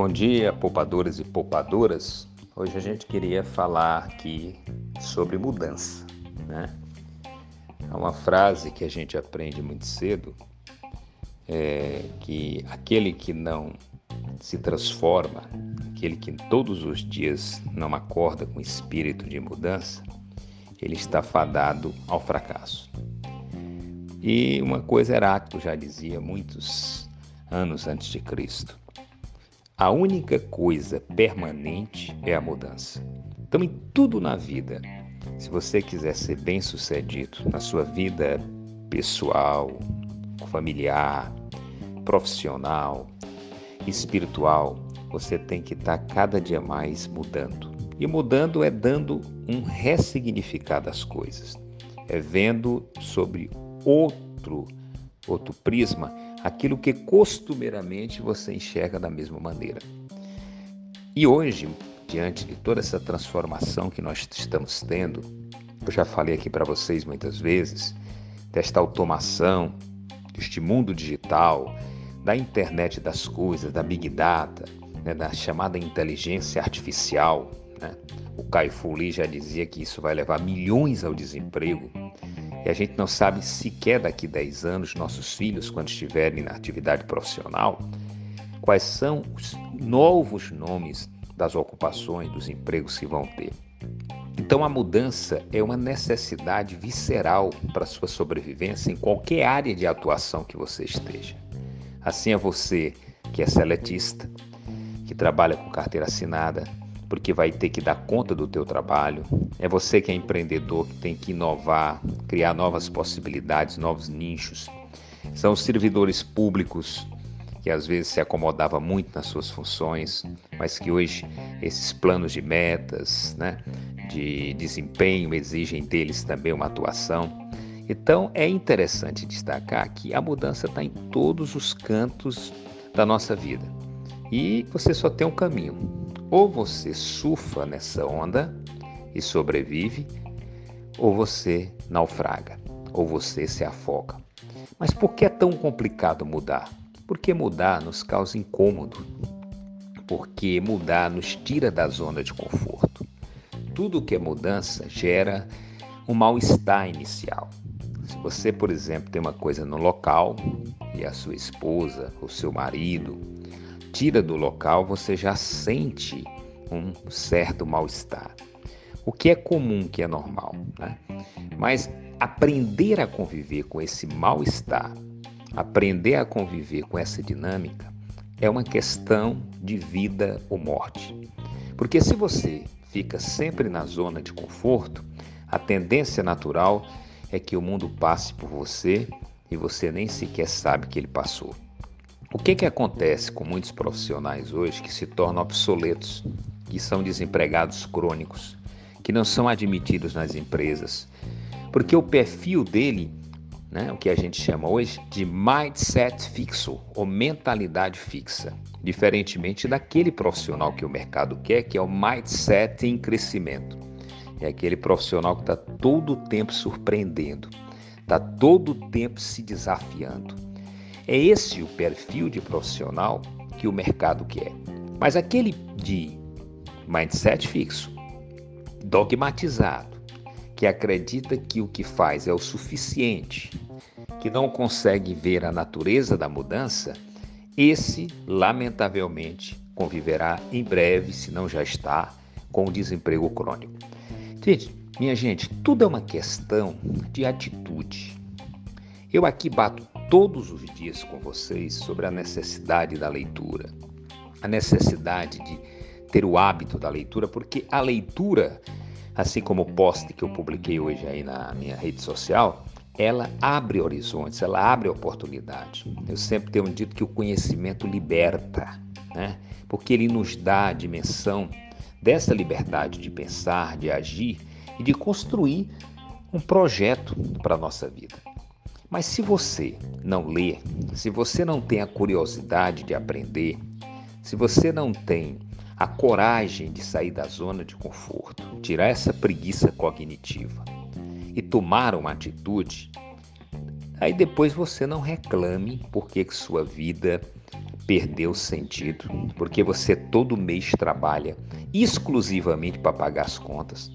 Bom dia, poupadores e poupadoras. Hoje a gente queria falar aqui sobre mudança, né? É uma frase que a gente aprende muito cedo, é que aquele que não se transforma, aquele que todos os dias não acorda com espírito de mudança, ele está fadado ao fracasso. E uma coisa Heráclito já dizia muitos anos antes de Cristo. A única coisa permanente é a mudança. Então, em tudo na vida, se você quiser ser bem-sucedido na sua vida pessoal, familiar, profissional, espiritual, você tem que estar cada dia mais mudando. E mudando é dando um ressignificado às coisas, é vendo sobre outro outro prisma aquilo que costumeiramente você enxerga da mesma maneira. E hoje, diante de toda essa transformação que nós estamos tendo, eu já falei aqui para vocês muitas vezes, desta automação, deste mundo digital, da internet das coisas, da big data, né, da chamada inteligência artificial. Né? O Caio Fuli já dizia que isso vai levar milhões ao desemprego. E a gente não sabe sequer daqui 10 anos, nossos filhos, quando estiverem na atividade profissional, quais são os novos nomes das ocupações, dos empregos que vão ter. Então, a mudança é uma necessidade visceral para sua sobrevivência em qualquer área de atuação que você esteja. Assim é você que é seletista, que trabalha com carteira assinada, porque vai ter que dar conta do teu trabalho. É você que é empreendedor, que tem que inovar, criar novas possibilidades, novos nichos. São os servidores públicos que às vezes se acomodava muito nas suas funções, mas que hoje esses planos de metas, né, de desempenho exigem deles também uma atuação. Então é interessante destacar que a mudança está em todos os cantos da nossa vida e você só tem um caminho, ou você surfa nessa onda e sobrevive, ou você naufraga, ou você se afoga. Mas por que é tão complicado mudar? Porque mudar nos causa incômodo. Porque mudar nos tira da zona de conforto. Tudo que é mudança gera um mal-estar inicial. Se você, por exemplo, tem uma coisa no local e a sua esposa, o seu marido, tira do local, você já sente um certo mal-estar. O que é comum, que é normal, né? Mas aprender a conviver com esse mal-estar, aprender a conviver com essa dinâmica, é uma questão de vida ou morte. Porque se você fica sempre na zona de conforto, a tendência natural é que o mundo passe por você e você nem sequer sabe que ele passou. O que, que acontece com muitos profissionais hoje que se tornam obsoletos, que são desempregados crônicos, que não são admitidos nas empresas? Porque o perfil dele, né, o que a gente chama hoje de mindset fixo, ou mentalidade fixa, diferentemente daquele profissional que o mercado quer, que é o mindset em crescimento. É aquele profissional que está todo o tempo surpreendendo, está todo o tempo se desafiando é esse o perfil de profissional que o mercado quer. Mas aquele de mindset fixo, dogmatizado, que acredita que o que faz é o suficiente, que não consegue ver a natureza da mudança, esse, lamentavelmente, conviverá em breve, se não já está, com o desemprego crônico. Gente, minha gente, tudo é uma questão de atitude. Eu aqui bato todos os dias com vocês sobre a necessidade da leitura, a necessidade de ter o hábito da leitura, porque a leitura, assim como o post que eu publiquei hoje aí na minha rede social, ela abre horizontes, ela abre oportunidade. Eu sempre tenho dito que o conhecimento liberta, né? porque ele nos dá a dimensão dessa liberdade de pensar, de agir e de construir um projeto para a nossa vida. Mas se você não lê, se você não tem a curiosidade de aprender, se você não tem a coragem de sair da zona de conforto, tirar essa preguiça cognitiva e tomar uma atitude, aí depois você não reclame porque sua vida perdeu sentido, porque você todo mês trabalha exclusivamente para pagar as contas.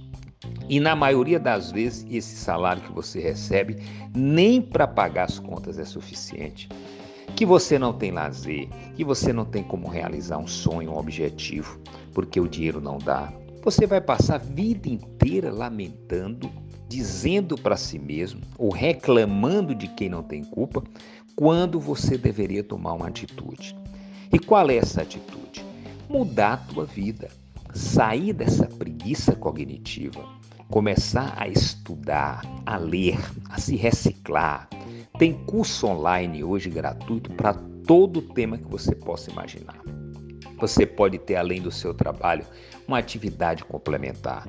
E na maioria das vezes, esse salário que você recebe nem para pagar as contas é suficiente. Que você não tem lazer, que você não tem como realizar um sonho, um objetivo, porque o dinheiro não dá. Você vai passar a vida inteira lamentando, dizendo para si mesmo ou reclamando de quem não tem culpa, quando você deveria tomar uma atitude. E qual é essa atitude? Mudar a tua vida, sair dessa preguiça cognitiva, começar a estudar, a ler, a se reciclar. Tem curso online hoje gratuito para todo tema que você possa imaginar. Você pode ter, além do seu trabalho, uma atividade complementar.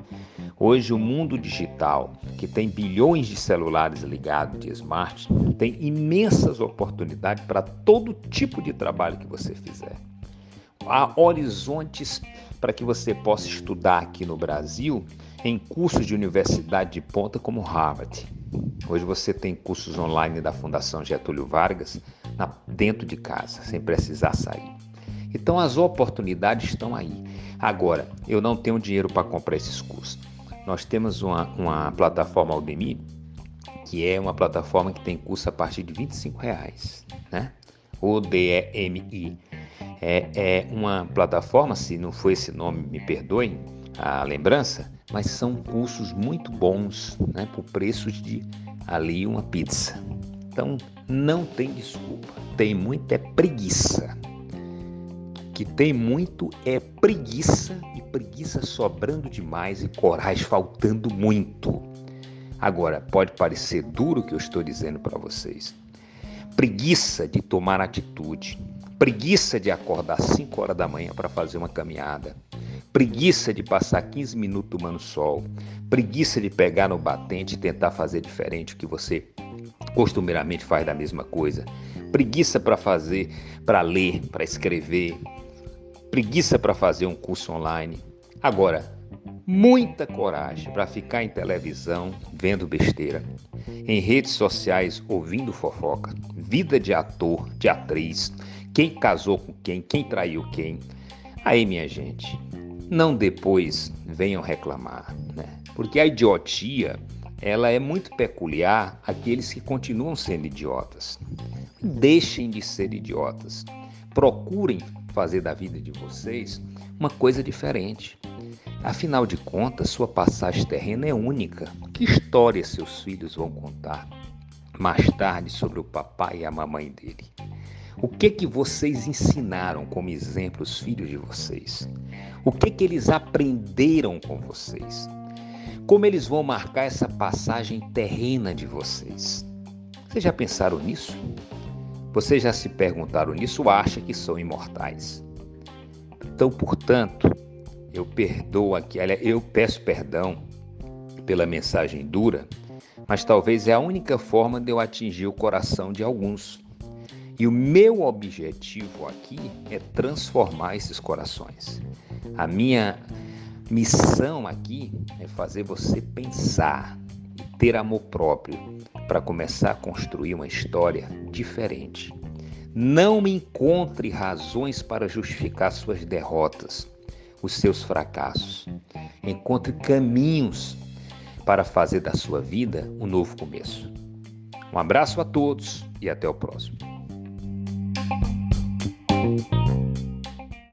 Hoje, o mundo digital, que tem bilhões de celulares ligados, de smart, tem imensas oportunidades para todo tipo de trabalho que você fizer. Há horizontes para que você possa estudar aqui no Brasil em cursos de universidade de ponta como Harvard. Hoje você tem cursos online da Fundação Getúlio Vargas dentro de casa, sem precisar sair. Então as oportunidades estão aí. Agora, eu não tenho dinheiro para comprar esses cursos. Nós temos uma, uma plataforma Udemy, que é uma plataforma que tem curso a partir de 25 reais, né? O-D-E-M-I. É, é uma plataforma, se não foi esse nome, me perdoem a lembrança, mas são cursos muito bons, né? Por preços de ali uma pizza. Então não tem desculpa, tem muita é preguiça que tem muito é preguiça e preguiça sobrando demais e coragem faltando muito. Agora, pode parecer duro o que eu estou dizendo para vocês. Preguiça de tomar atitude, preguiça de acordar 5 horas da manhã para fazer uma caminhada, preguiça de passar 15 minutos tomando sol, preguiça de pegar no batente e tentar fazer diferente o que você costumeiramente faz da mesma coisa, preguiça para fazer, para ler, para escrever, preguiça para fazer um curso online. Agora, muita coragem para ficar em televisão vendo besteira, em redes sociais ouvindo fofoca, vida de ator, de atriz, quem casou com quem, quem traiu quem. Aí, minha gente, não depois venham reclamar, né? Porque a idiotia, ela é muito peculiar àqueles que continuam sendo idiotas. Deixem de ser idiotas. Procurem fazer da vida de vocês uma coisa diferente. Afinal de contas, sua passagem terrena é única. Que história seus filhos vão contar mais tarde sobre o papai e a mamãe dele? O que que vocês ensinaram como exemplo os filhos de vocês? O que que eles aprenderam com vocês? Como eles vão marcar essa passagem terrena de vocês? Vocês já pensaram nisso? Vocês já se perguntaram nisso ou acham que são imortais? Então, portanto, eu perdoo aqui, eu peço perdão pela mensagem dura, mas talvez é a única forma de eu atingir o coração de alguns. E o meu objetivo aqui é transformar esses corações. A minha missão aqui é fazer você pensar e ter amor próprio para começar a construir uma história diferente. Não encontre razões para justificar suas derrotas, os seus fracassos. Encontre caminhos para fazer da sua vida um novo começo. Um abraço a todos e até o próximo.